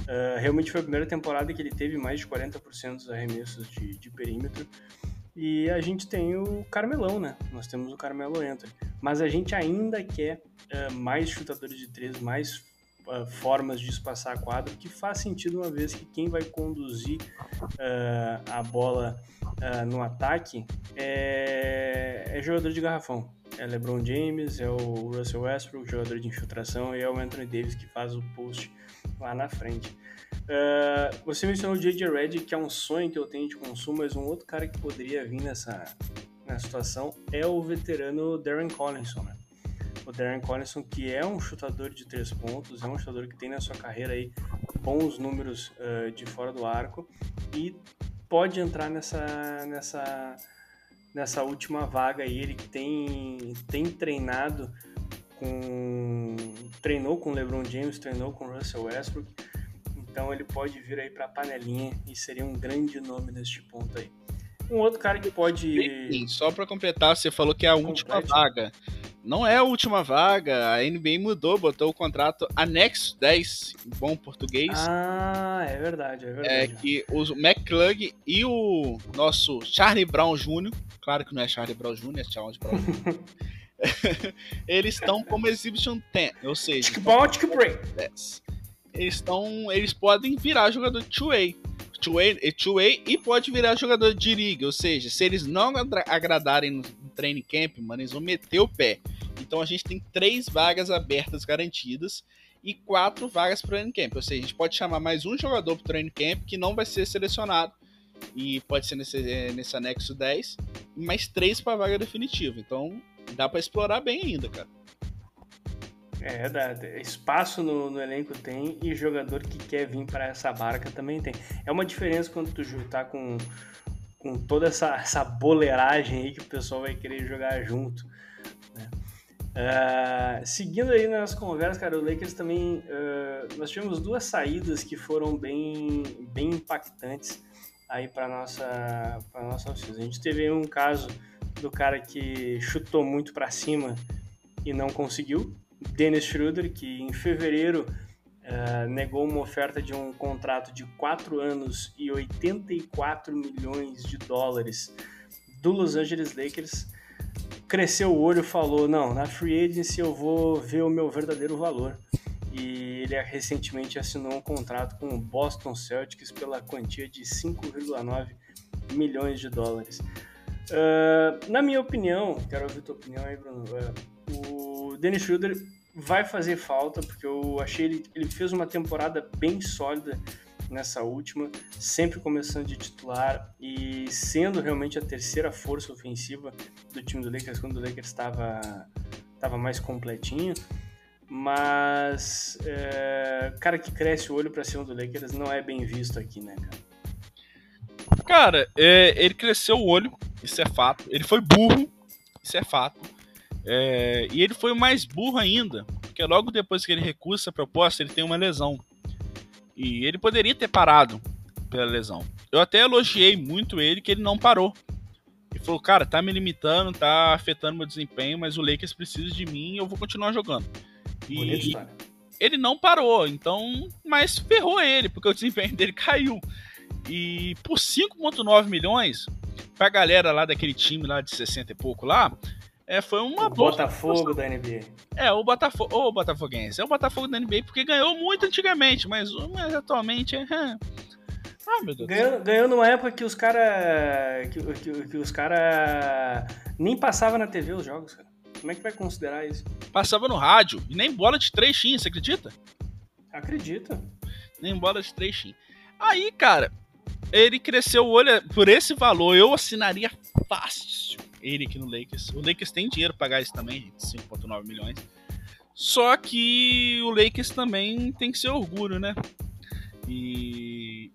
Uh, realmente foi a primeira temporada que ele teve mais de 40% dos arremessos de, de, perímetro. E a gente tem o Carmelão, né? Nós temos o Carmelo Anthony. Mas a gente ainda quer uh, mais chutadores de três, mais uh, formas de espaçar a quadra, que faz sentido uma vez que quem vai conduzir uh, a bola uh, no ataque é, é, jogador de garrafão. É LeBron James, é o Russell Westbrook, jogador de infiltração, e é o Anthony Davis que faz o post lá na frente. você mencionou o J.J. Redick, que é um sonho que eu tenho de consumo, mas um outro cara que poderia vir nessa, nessa situação é o veterano Darren Collinson, né? O Darren Collison, que é um chutador de três pontos, é um chutador que tem na sua carreira aí bons números uh, de fora do arco e pode entrar nessa, nessa, nessa última vaga aí. Ele tem, tem treinado com. treinou com LeBron James, treinou com Russell Westbrook, então ele pode vir aí para a panelinha e seria um grande nome neste ponto aí. Um outro cara que pode. Sim, só para completar, você falou que é a última vaga. Não é a última vaga, a NBA mudou, botou o contrato anexo 10, em bom português. Ah, é verdade, é verdade. É que o McClug e o nosso Charlie Brown Jr., claro que não é Charlie Brown Jr., é Charles Brown Jr., eles estão como Exhibition 10, ou seja... Bom, eles estão, eles podem virar jogador de two-way two-way, e pode virar jogador de liga. Ou seja, se eles não agradarem training camp, mano, eles vão meter o pé. Então a gente tem três vagas abertas garantidas e quatro vagas para o training camp. Ou seja, a gente pode chamar mais um jogador para o training camp que não vai ser selecionado e pode ser nesse, é, nesse anexo 10 e mais três para vaga definitiva. Então dá para explorar bem ainda, cara. É, dá, espaço no, no, elenco tem e jogador que quer vir para essa barca também tem. É uma diferença quando tu tá com, com toda essa, essa boleiragem aí que o pessoal vai querer jogar junto. Né? Uh, seguindo aí nas conversas, cara, o Lakers também. Uh, nós tivemos duas saídas que foram bem, bem impactantes aí para nossa para nossa oficina. A gente teve um caso do cara que chutou muito para cima e não conseguiu, Dennis Schroeder, que em fevereiro uh, negou uma oferta de um contrato de 4 anos e 84 milhões de dólares do Los Angeles Lakers, cresceu o olho e falou: Não, na free agency eu vou ver o meu verdadeiro valor. E ele recentemente assinou um contrato com o Boston Celtics pela quantia de 5,9 milhões de dólares. Uh, na minha opinião, quero ouvir tua opinião aí, Bruno. Uh, o Dennis Schroeder vai fazer falta, porque eu achei ele, ele fez uma temporada bem sólida nessa última, sempre começando de titular e sendo realmente a terceira força ofensiva do time do Lakers quando o Lakers estava estava mais completinho. Mas é, cara que cresce o olho para cima do Lakers não é bem visto aqui, né, cara? Cara, é, ele cresceu o olho, isso é fato. Ele foi burro, isso é fato. É, e ele foi mais burro ainda, porque logo depois que ele recusa a proposta, ele tem uma lesão. E ele poderia ter parado pela lesão. Eu até elogiei muito ele que ele não parou. Ele falou, cara, tá me limitando, tá afetando meu desempenho, mas o Lakers precisa de mim e eu vou continuar jogando. E ele não parou, então, mas ferrou ele, porque o desempenho dele caiu. E por 5,9 milhões, pra galera lá daquele time lá de 60 e pouco lá, é, foi uma o Botafogo da NBA. É, o Botafogo, o Botafoguense. É o Botafogo da NBA porque ganhou muito antigamente, mas, mas atualmente é. Ah, meu Deus. Ganhou, ganhou numa época que os caras. Que, que, que, os caras nem passavam na TV os jogos, cara. Como é que vai considerar isso? Passava no rádio e nem bola de três tinha, você acredita? Acredito. Nem bola de três tinha. Aí, cara, ele cresceu o olho por esse valor. Eu assinaria fácil ele aqui no Lakers. O Lakers tem dinheiro para pagar isso também, 5,9 milhões. Só que o Lakers também tem que ser orgulho, né? E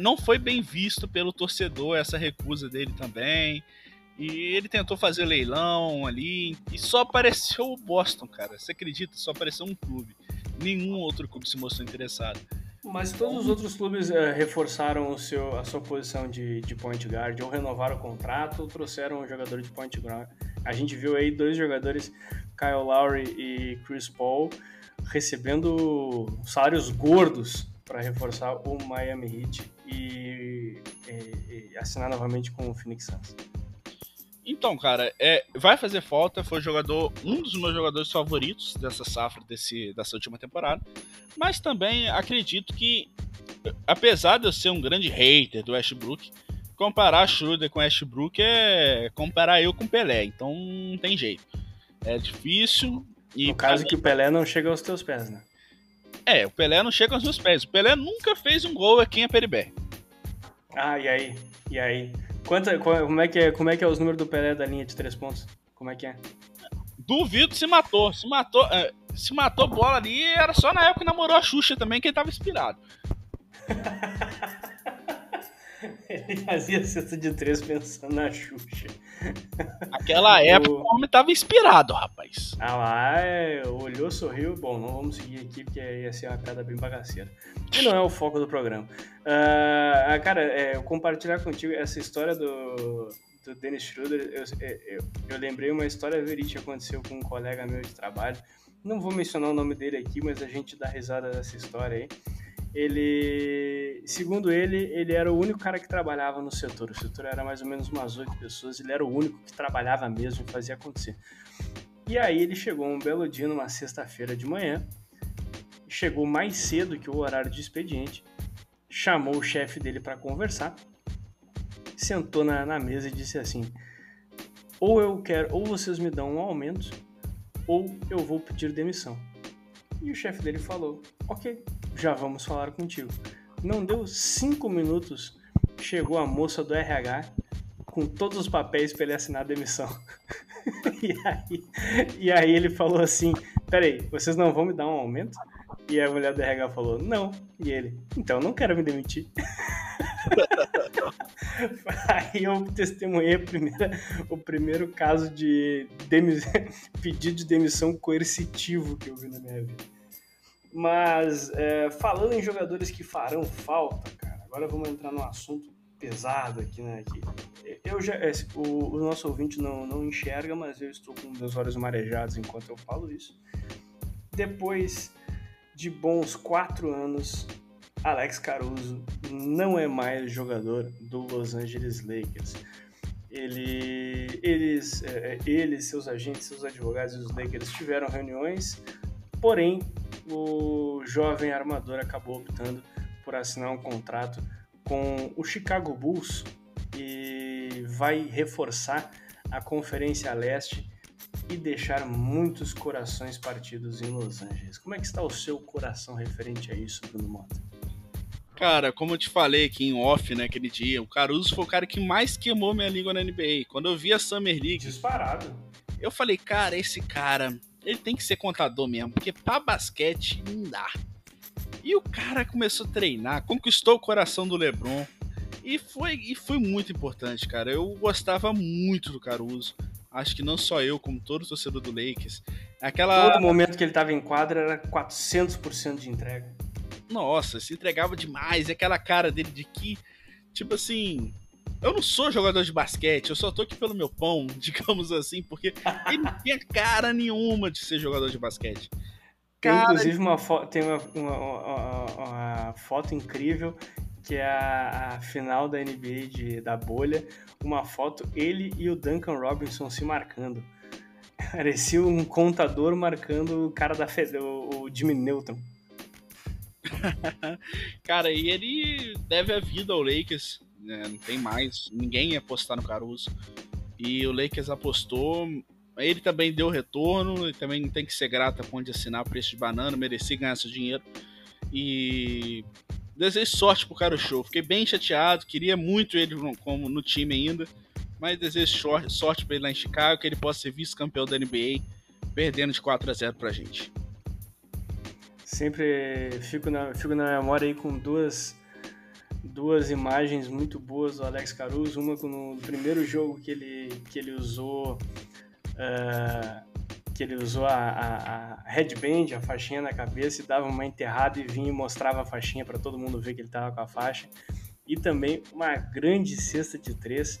não foi bem visto pelo torcedor essa recusa dele também. E ele tentou fazer leilão ali e só apareceu o Boston, cara. Você acredita? Só apareceu um clube. Nenhum outro clube se mostrou interessado. Mas todos os outros clubes é, reforçaram o seu, a sua posição de, de point guard, ou renovaram o contrato, ou trouxeram um jogador de point guard. A gente viu aí dois jogadores, Kyle Lowry e Chris Paul, recebendo salários gordos para reforçar o Miami Heat e, e, e, assinar novamente com o Phoenix Suns. Então, cara, é, vai fazer falta. Foi jogador, um dos meus jogadores favoritos dessa safra, desse, dessa última temporada. Mas também acredito que, apesar de eu ser um grande hater do Westbrook, comparar Schroeder com Westbrook é comparar eu com Pelé. Então não tem jeito. É difícil. E no caso que o Pelé não chega aos teus pés, né? É, o Pelé não chega aos meus pés. O Pelé nunca fez um gol aqui em Aperibé. Ah, e aí? E aí? Quanta, como, é que é, como é que é os números do Pelé da linha de três pontos? Como é que é? Duvido se matou. Se matou, é, se matou bola ali, era só na época que namorou a Xuxa também, que ele tava inspirado. ele fazia cesta de três pensando na Xuxa. Aquela época o, homem tava inspirado, rapaz. Ah lá, é, olhou, sorriu. Bom, não vamos seguir aqui porque ia ser uma piada bem bagaceira. E não é o foco do programa. Uh, cara, é, eu compartilhar contigo essa história do, do Dennis Schroeder. Eu, eu, eu lembrei uma história verídica que aconteceu com um colega meu de trabalho. Não vou mencionar o nome dele aqui, mas a gente dá risada dessa história aí ele, segundo ele, ele era o único cara que trabalhava no setor. O setor era mais ou menos umas oito pessoas, ele era o único que trabalhava mesmo e fazia acontecer. E aí ele chegou um belo dia, numa sexta-feira de manhã, chegou mais cedo que o horário de expediente, chamou o chefe dele para conversar, sentou na, na mesa e disse assim: ou eu quero, ou vocês me dão um aumento, ou eu vou pedir demissão. E o chefe dele falou: Ok, já vamos falar contigo. Não deu cinco minutos, chegou a moça do RH com todos os papéis para ele assinar a demissão. e, aí, e aí ele falou assim: Peraí, vocês não vão me dar um aumento? E a mulher do RH falou: Não. E ele: Então não quero me demitir. Aí eu testemunhei primeira, o primeiro caso de pedido de demissão coercitivo que eu vi na minha vida. Mas é, falando em jogadores que farão falta, cara, agora vamos entrar num assunto pesado aqui, né? Eu já, é, o, o, nosso ouvinte não, não enxerga, mas eu estou com meus olhos marejados enquanto eu falo isso. Depois de bons quatro anos, Alex Caruso não é mais jogador do Los Angeles Lakers. Ele, eles, é, eles, seus agentes, seus advogados e os Lakers tiveram reuniões, porém o jovem armador acabou optando por assinar um contrato com o Chicago Bulls e vai reforçar a Conferência Leste e deixar muitos corações partidos em Los Angeles. Como é que está o seu coração referente a isso, Bruno Mota? Cara, como eu te falei aqui em off, né, aquele dia, o Caruso foi o cara que mais queimou minha língua na NBA. Quando eu vi a Summer League... Disparado. Eu falei, cara, esse cara, ele tem que ser contador mesmo, porque pra basquete não dá. E o cara começou a treinar, conquistou o coração do LeBron. E foi, e foi muito importante, cara. Eu gostava muito do Caruso. Acho que não só eu, como todo torcedor do Lakers. Aquela... Todo momento que ele tava em quadra era 400% de entrega. Nossa, se entregava demais. E aquela cara dele de que, tipo assim, eu não sou jogador de basquete, eu só tô aqui pelo meu pão, digamos assim, porque ele não tinha cara nenhuma de ser jogador de basquete. Cara... Tem inclusive uma foto, tem uma, uma, uma, uma, foto incrível que é a, a final da NBA de, da bolha, uma foto ele e o Duncan Robinson se marcando. Parecia um contador marcando o cara da Fed, o, o Jimmy Newton. cara, e ele deve a vida ao Lakers, né? não tem mais, ninguém ia apostar no Caruso. E o Lakers apostou, ele também deu retorno, ele também tem que ser grato a ponto de assinar preço de banana, merecia ganhar seu dinheiro. E desejo sorte pro cara show. Fiquei bem chateado, queria muito ele como no time ainda, mas desejo sorte para ele lá em Chicago, que ele possa ser vice-campeão da NBA, perdendo de 4 a 0 pra gente. Sempre fico na, fico na memória aí com duas duas imagens muito boas do Alex Caruso, uma no primeiro jogo que ele que ele usou uh, que ele usou a, a, a, headband, a faixinha na cabeça, e dava uma enterrada e vinha e mostrava a faixinha para todo mundo ver que ele estava com a faixa. E também uma grande cesta de três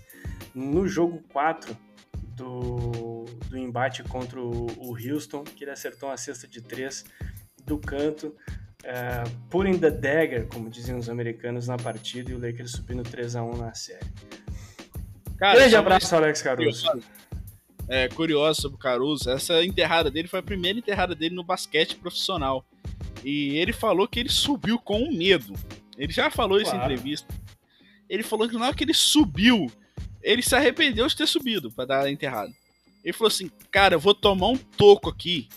no jogo 4 do, do embate contra o, o Houston, que ele acertou uma cesta de três do canto, uh, putting the dagger, como diziam os americanos na partida, e o Lakers subindo 3 a 1 na série. Cara, Grande abraço, Alex Caruso é, curiosa sobre o Caruso, essa enterrada dele foi a primeira enterrada dele no basquete profissional. E ele falou que ele subiu com medo. Ele já falou claro. isso em entrevista. Ele falou que na hora que ele subiu, ele se arrependeu de ter subido para dar a enterrada. Ele falou assim: Cara, eu vou tomar um toco aqui,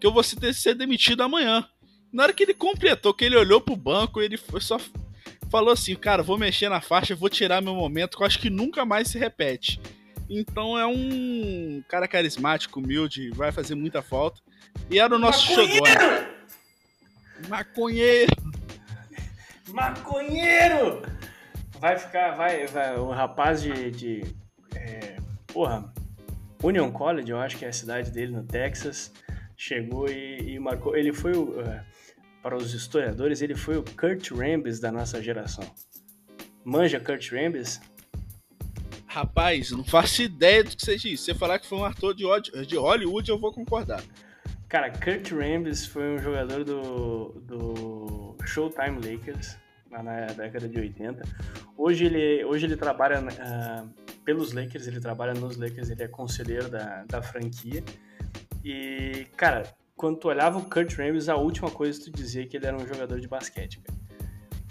que eu vou ser demitido amanhã. Na hora que ele completou, que ele olhou pro banco, ele só falou assim: Cara, vou mexer na faixa, vou tirar meu momento, que eu acho que nunca mais se repete. Então é um cara carismático, humilde, vai fazer muita falta. E era o nosso Maconheiro! Xodó. Maconheiro! Maconheiro! Vai ficar, vai, vai um rapaz de, de é, porra, Union College, eu acho que é a cidade dele no Texas, chegou e, e marcou. Ele foi o, uh, para os historiadores, ele foi o Kurt Rambis da nossa geração. Manja Kurt Rambis? Rapaz, não faço ideia do que seja isso. Você falar que foi um ator de, de Hollywood, eu vou concordar. Cara, Kurt Rambis foi um jogador do, do Showtime Lakers, lá na década de 80. Hoje ele, hoje ele trabalha uh, pelos Lakers, ele trabalha nos Lakers, ele é conselheiro da, da franquia. E, cara, quando tu olhava o Kurt Rambis, a última coisa que tu dizia é que ele era um jogador de basquete, cara.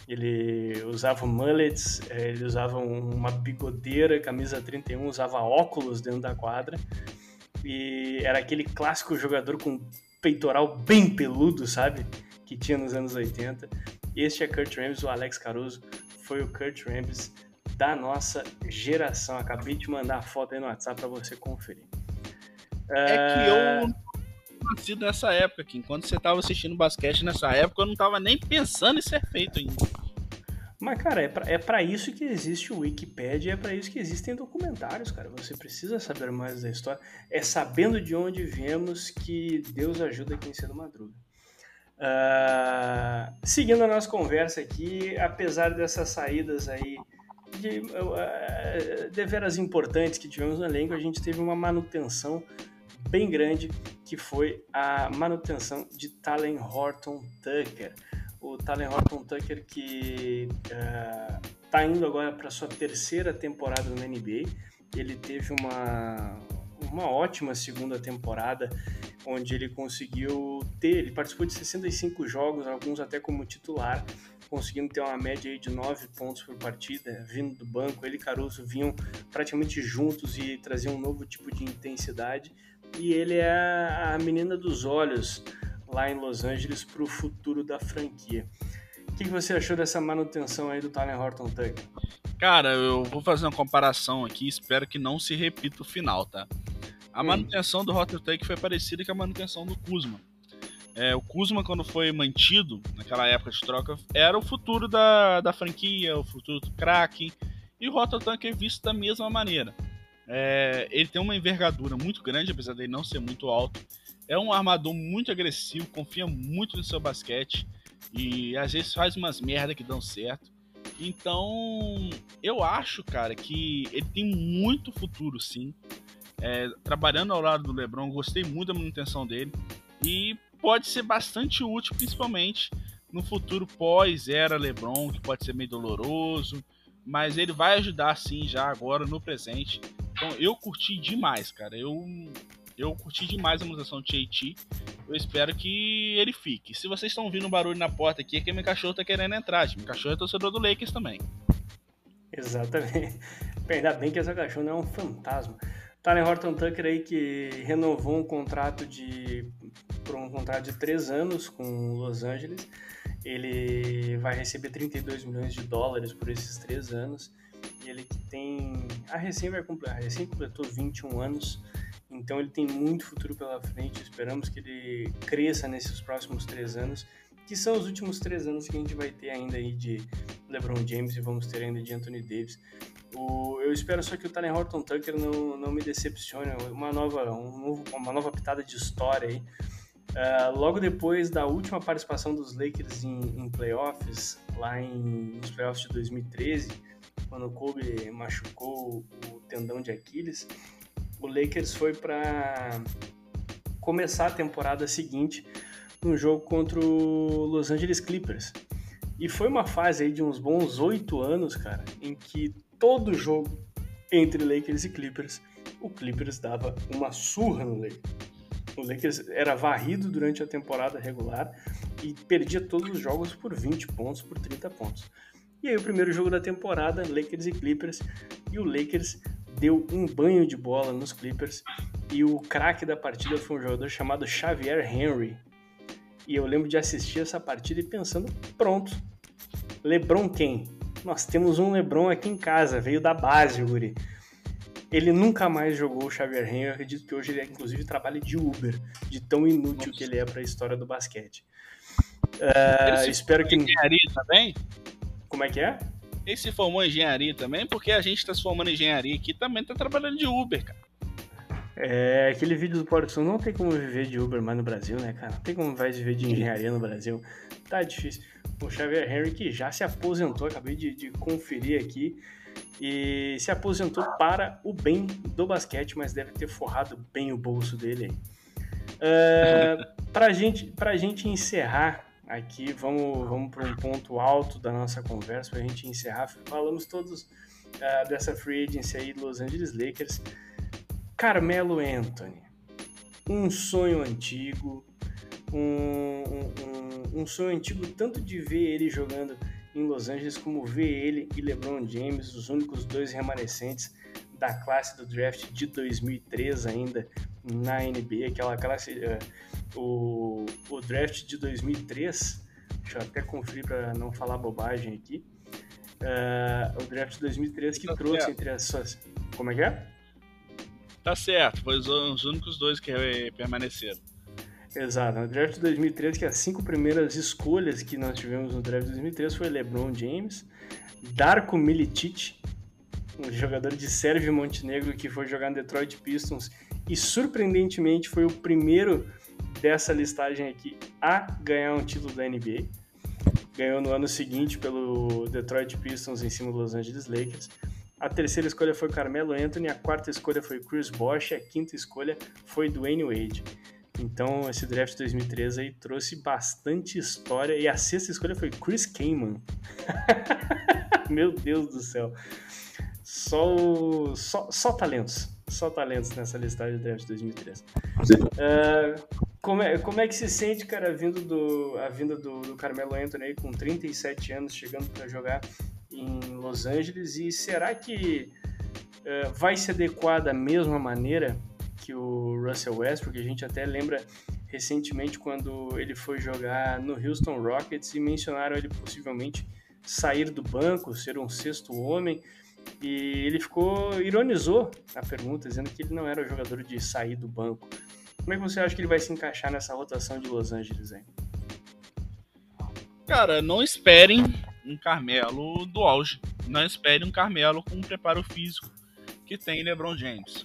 Ele usava mullets, eh, ele usava uma bigodeira, camisa 31, usava óculos dentro da quadra. E era aquele clássico jogador com peitoral bem peludo, sabe? Que tinha nos anos 80. Este é Kurt Rambis, o Alex Caruso foi o Kurt Rambis da nossa geração. Acabei de mandar a foto aí no WhatsApp para você conferir. É que eu nascido nessa época, que enquanto você tava assistindo basquete nessa época, eu não tava nem pensando em ser feito ainda. Mas, cara, é pra, é pra isso que existe o Wikipedia, é para isso que existem documentários, cara. Você precisa saber mais da história. É sabendo de onde viemos que Deus ajuda quem cedo madruga. Uh, seguindo a nossa conversa aqui, apesar dessas saídas aí de, uh, deveras importantes que tivemos no elenco, a gente teve uma manutenção bem grande, que foi a manutenção de Talen Horton Tucker. O Talen Horton Tucker que está uh, indo agora para sua terceira temporada na NBA. Ele teve uma, uma ótima segunda temporada, onde ele conseguiu ter, ele participou de 65 jogos, alguns até como titular, conseguindo ter uma média aí de 9 pontos por partida, vindo do banco. Ele e Caruso vinham praticamente juntos e traziam um novo tipo de intensidade e ele é a menina dos olhos lá em Los Angeles para o futuro da franquia. O que, você achou dessa manutenção aí do Tyler Horton Tucker? Cara, eu vou fazer uma comparação aqui, espero que não se repita o final, tá? A hum. manutenção do Horton Tucker foi parecida com a manutenção do Kuzma. É, o Kuzma, quando foi mantido, naquela época de troca, era o futuro da, da franquia, o futuro do craque, e o Horton Tucker é visto da mesma maneira. É, ele tem uma envergadura muito grande, apesar dele não ser muito alto. É um armador muito agressivo, confia muito no seu basquete. E às vezes faz umas merda que dão certo. Então, eu acho, cara, que ele tem muito futuro, sim. É, trabalhando ao lado do LeBron, gostei muito da manutenção dele. E pode ser bastante útil, principalmente no futuro pós-era LeBron, que pode ser meio doloroso. Mas ele vai ajudar, sim, já agora, no presente. Então, eu curti demais, cara. Eu eu curti demais a manutenção de JT. Eu espero que ele fique. Se vocês estão ouvindo um barulho na porta aqui, é que meu cachorro tá querendo entrar. Meu cachorro é torcedor do Lakers também. Exatamente. Ainda bem que essa cachorro não é um fantasma. Talen Horton Tucker aí que renovou um contrato de por um contrato de três anos com Los Angeles. Ele vai receber 32 milhões de dólares por esses três anos. E ele que tem a recém vai completar, recém completou 21 anos. Então ele tem muito futuro pela frente. Esperamos que ele cresça nesses próximos três anos, que são os últimos três anos que a gente vai ter ainda aí de LeBron James e vamos ter ainda de Anthony Davis. O, eu espero só que o Talen Horton Tucker não, não me decepcione. Uma nova, um uma nova pitada de história aí. Uh, logo depois da última participação dos Lakers em, em playoffs, lá em, nos playoffs de 2013, quando o Kobe machucou o tendão de Aquiles, o Lakers foi para começar a temporada seguinte no jogo contra o Los Angeles Clippers. E foi uma fase aí de uns bons oito anos, cara, em que todo jogo entre Lakers e Clippers, o Clippers dava uma surra no Lakers. O Lakers era varrido durante a temporada regular e perdia todos os jogos por 20 pontos, por 30 pontos. E aí o primeiro jogo da temporada, Lakers e Clippers, e o Lakers deu um banho de bola nos Clippers e o craque da partida foi um jogador chamado Xavier Henry. E eu lembro de assistir essa partida e pensando, pronto, LeBron quem? Nós temos um LeBron aqui em casa, veio da base, Guri. Ele nunca mais jogou o Xavier Henry, eu acredito que hoje ele inclusive trabalha de Uber, de tão inútil Nossa. que ele é para a história do basquete. Uh, espero que engenharia também? Como é que é? Ele se formou em engenharia também, porque a gente está se formando em engenharia aqui também está trabalhando de Uber, cara. É, aquele vídeo do Porto não tem como viver de Uber mais no Brasil, né, cara? Não tem como vai viver de engenharia no Brasil. Tá difícil. O Xavier Henry que já se aposentou, acabei de, de conferir aqui, e se aposentou para o bem do basquete, mas deve ter forrado bem o bolso dele. Uh, pra, gente, pra gente encerrar aqui, vamos, vamos para um ponto alto da nossa conversa para a gente encerrar. Falamos todos uh, dessa free agency aí Los Angeles Lakers. Carmelo Anthony, um sonho antigo, um, um, um, sonho antigo tanto de ver ele jogando em Los Angeles como ver ele e LeBron James, os únicos dois remanescentes da classe do draft de 2003 ainda na NBA, aquela classe uh, o, o draft de 2003, deixa eu até conferir para não falar bobagem aqui, uh, o draft de 2003 que tá trouxe certo. entre as suas... Como é que é? Tá certo, foi os, os únicos dois que permaneceram. Exato, no draft de 2003, que as cinco primeiras escolhas que nós tivemos no draft de 2003 foi LeBron James, Darko Milicic, um jogador de Sérvia e Montenegro que foi jogar no Detroit Pistons e surpreendentemente foi o primeiro dessa listagem aqui a ganhar um título da NBA. Ganhou no ano seguinte pelo Detroit Pistons em cima do Los Angeles Lakers. A terceira escolha foi Carmelo Anthony, a quarta escolha foi Chris Bosh, a quinta escolha foi Dwayne Wade. Então esse draft 2013 aí trouxe bastante história e a sexta escolha foi Chris Kaman. Meu Deus do céu. Só, só, só talentos. Só talentos nessa listagem de draft 2013. Uh, como é, como é que se sente, cara, vindo do, a vinda do, do Carmelo Anthony aí com 37 anos, chegando para jogar em Los Angeles? E será que uh, vai se adequar da mesma maneira que o Russell Westbrook? A gente até lembra recentemente quando ele foi jogar no Houston Rockets e mencionaram ele possivelmente sair do banco, ser um sexto homem. E ele ficou ironizou a pergunta, dizendo que ele não era o jogador de sair do banco. Como é que você acha que ele vai se encaixar nessa rotação de Los Angeles aí? Cara, não esperem um Carmelo do auge. Não esperem um Carmelo com um preparo físico que tem LeBron James.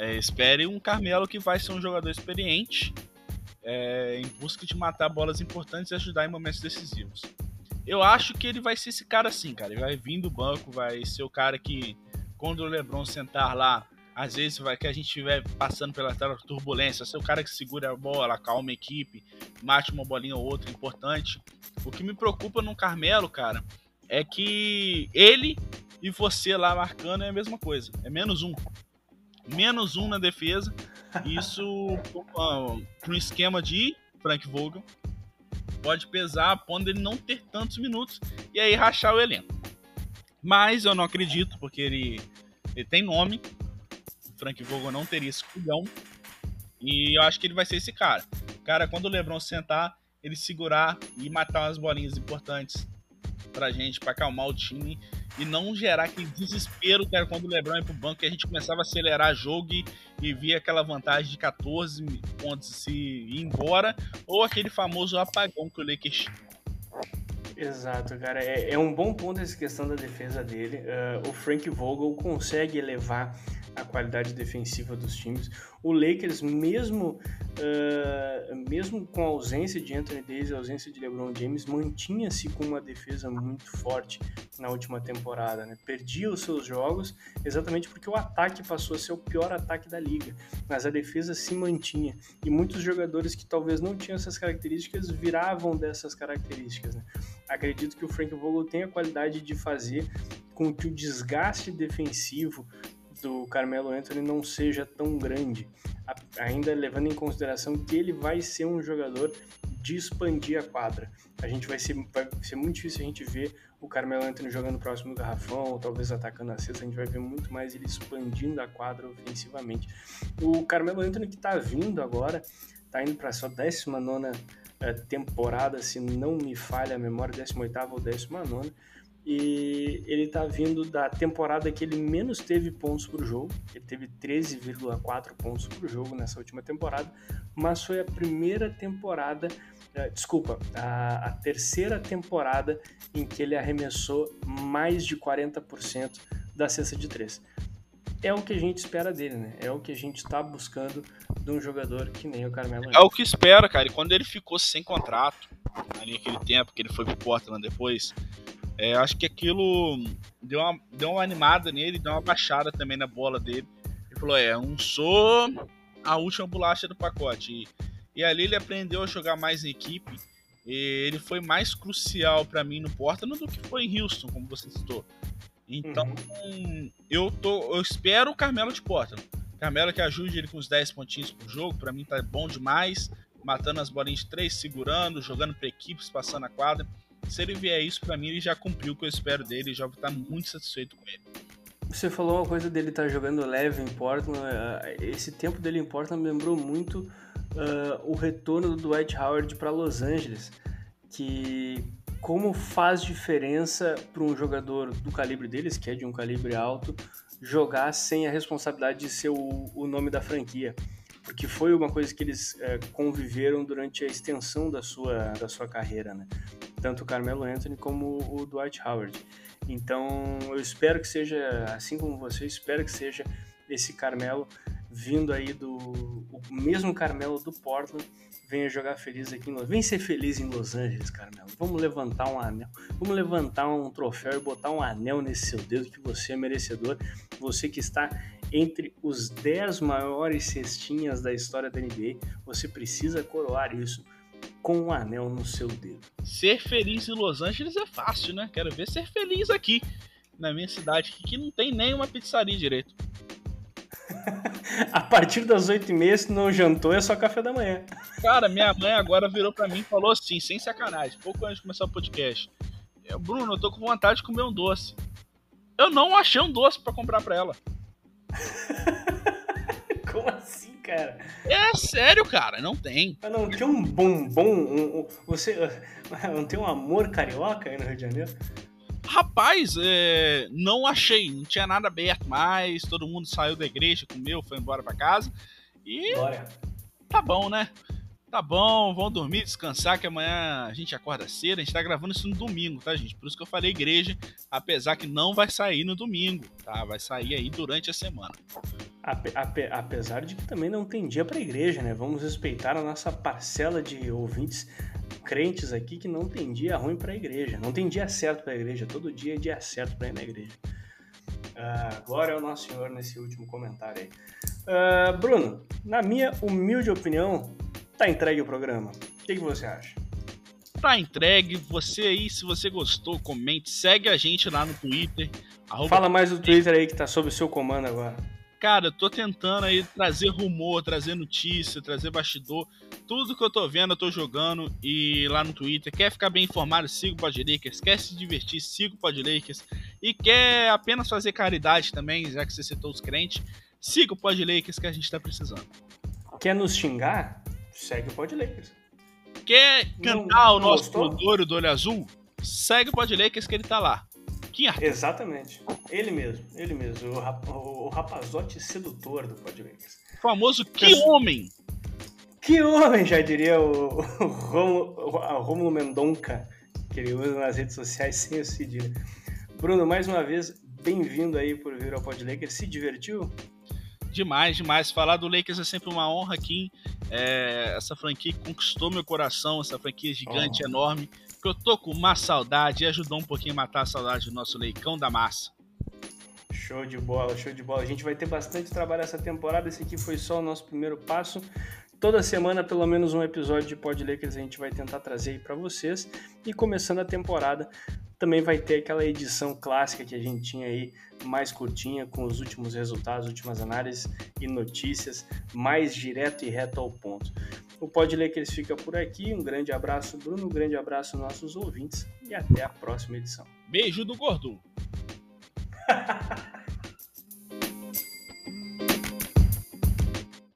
É, espere um Carmelo que vai ser um jogador experiente é, em busca de matar bolas importantes e ajudar em momentos decisivos. Eu acho que ele vai ser esse cara assim, cara. Ele vai vir do banco, vai ser o cara que, quando o LeBron sentar lá, às vezes vai que a gente estiver passando pela turbulência, ser o cara que segura a bola, calma a equipe, mate uma bolinha ou outra importante. O que me preocupa no Carmelo, cara, é que ele e você lá marcando é a mesma coisa. É menos um. Menos um na defesa. Isso para um esquema de Frank Vogel pode pesar a ponto dele não ter tantos minutos e aí rachar o elenco. Mas eu não acredito, porque ele, ele tem nome. O Frank Vogel não teria esse culhão. E eu acho que ele vai ser esse cara. Cara, quando o Lebron sentar, ele segurar e matar umas bolinhas importantes pra gente, pra acalmar o time e não gerar aquele desespero era quando o Lebron ia pro banco, que a gente começava a acelerar jogo e, e via aquela vantagem de 14 pontos se ir embora, ou aquele famoso apagão que o Lakers. Exato, cara. É, é, um bom ponto essa questão da defesa dele. Uh, o Frank Vogel consegue elevar a qualidade defensiva dos times. O Lakers, mesmo, uh, mesmo com a ausência de Anthony Davis a ausência de LeBron James, mantinha-se com uma defesa muito forte na última temporada. Né? Perdia os seus jogos exatamente porque o ataque passou a ser o pior ataque da liga, mas a defesa se mantinha. E muitos jogadores que talvez não tinham essas características viravam dessas características. Né? Acredito que o Frank Vogel tem a qualidade de fazer com que o desgaste defensivo do Carmelo Anthony não seja tão grande, ainda levando em consideração que ele vai ser um jogador de expandir a quadra. A gente vai ser, vai ser muito difícil a gente ver o Carmelo Anthony jogando próximo do garrafão, ou talvez atacando a cesta, a gente vai ver muito mais ele expandindo a quadra ofensivamente. O Carmelo Anthony que está vindo agora, está indo para a sua 19 eh, temporada, se não me falha a memória, 18 ou 19 e ele está vindo da temporada que ele menos teve pontos por jogo, ele teve 13,4 pontos por jogo nessa última temporada, mas foi a primeira temporada, uh, desculpa, a, a, terceira temporada em que ele arremessou mais de 40% da cesta de três. É o que a gente espera dele, né? É o que a gente está buscando de um jogador que nem o Carmelo. É o que espera, cara. E quando ele ficou sem contrato, ali naquele tempo que ele foi pro Portland depois, é, acho que aquilo deu uma, deu uma animada nele, deu uma baixada também na bola dele. Ele falou: É, um sou a última bolacha do pacote. E, e ali ele aprendeu a jogar mais em equipe. ele foi mais crucial para mim no Portland do que foi em Houston, como você citou. Então, uhum. eu, tô, eu espero o Carmelo de Portland. Carmelo que ajude ele com os 10 pontinhos por jogo, para mim tá bom demais. Matando as bolinhas de 3, segurando, jogando para equipes, passando a quadra se ele vier isso para mim, ele já cumpriu o que eu espero dele já vou muito satisfeito com ele. Você falou uma coisa dele estar tá jogando leve em Portland. Eh, esse tempo dele em Portland me lembrou muito uh, o retorno do Dwight Howard para Los Angeles, que como faz diferença para um jogador do calibre deles, que é de um calibre alto, jogar sem a responsabilidade de ser o, o nome da franquia porque foi uma coisa que eles é, conviveram durante a extensão da sua, da sua carreira, né? Tanto o Carmelo Anthony como o Dwight Howard. Então, eu espero que seja, assim como você, espero que seja esse Carmelo vindo aí do o mesmo Carmelo do Portland venha jogar feliz aqui em Los Vem ser feliz em Los Angeles, Carmelo. Vamos levantar um anel. Vamos levantar um troféu e botar um anel nesse seu dedo que você é merecedor. Você que está entre os 10 maiores cestinhas da história da NBA, você precisa coroar isso com um anel no seu dedo. Ser feliz em Los Angeles é fácil, né? Quero ver ser feliz aqui, na minha cidade, que não tem nenhuma pizzaria direito. a partir das 8h30, se não jantou, é só café da manhã. Cara, minha mãe agora virou para mim e falou assim, sem sacanagem, pouco antes de começar o podcast. Bruno, eu tô com vontade de comer um doce. Eu não achei um doce para comprar para ela. Como assim, cara? É sério, cara, não tem. Mas não tem um bombom, um, um, você não tem um amor carioca aí no Rio de Janeiro? Rapaz, é, não achei, não tinha nada aberto mais, todo mundo saiu da igreja, comeu, foi embora para casa. E Glória. tá bom, né? Tá bom, vão dormir, descansar, que amanhã a gente acorda cedo. A gente tá gravando isso no domingo, tá, gente? Por isso que eu falei igreja, apesar que não vai sair no domingo, tá? Vai sair aí durante a semana. Ape, ape, apesar de que também não tem dia para igreja, né? Vamos respeitar a nossa parcela de ouvintes crentes aqui que não tem dia ruim para a igreja, não tem dia certo para a igreja, todo dia é dia certo para ir na igreja. Uh, glória ao nosso Senhor nesse último comentário aí. Uh, Bruno, na minha humilde opinião, tá entregue o programa. O que, que você acha? Tá entregue. Você aí, se você gostou, comente. Segue a gente lá no Twitter. Fala mais do Twitter aí que tá sob o seu comando agora. Cara, eu tô tentando aí trazer rumor, trazer notícia, trazer bastidor. Tudo que eu tô vendo, eu tô jogando. E lá no Twitter. Quer ficar bem informado? Siga o Podlakers. Quer se divertir? Siga o Podlakers. E quer apenas fazer caridade também, já que você citou os crentes? Siga o Podlakers que a gente tá precisando. Quer nos xingar? Segue o Podlakers. Quer cantar não, o nosso Teodoro do Olho Azul? Segue o Podlakers que ele tá lá. Exatamente. Ele mesmo, ele mesmo. O, rap, o, o rapazote sedutor do Podmakers. Famoso Que Homem! Que homem, já diria o, o, Romulo, o Mendonca, que ele usa nas redes sociais sem o cedilha. Bruno, mais uma vez, bem-vindo aí por vir ao Podlakers. Se divertiu? Demais, demais. Falar do Lakers é sempre uma honra aqui. É, essa franquia conquistou meu coração, essa franquia gigante, oh. enorme que eu tô com uma saudade e ajudou um pouquinho a matar a saudade do nosso leicão da massa. Show de bola, show de bola. A gente vai ter bastante trabalho essa temporada. Esse aqui foi só o nosso primeiro passo. Toda semana, pelo menos um episódio de Pod Lakers a gente vai tentar trazer aí para vocês. E começando a temporada, também vai ter aquela edição clássica que a gente tinha aí, mais curtinha, com os últimos resultados, últimas análises e notícias, mais direto e reto ao ponto. O Pode Ler que eles fica por aqui. Um grande abraço, Bruno. Um grande abraço aos nossos ouvintes. E até a próxima edição. Beijo do gordo.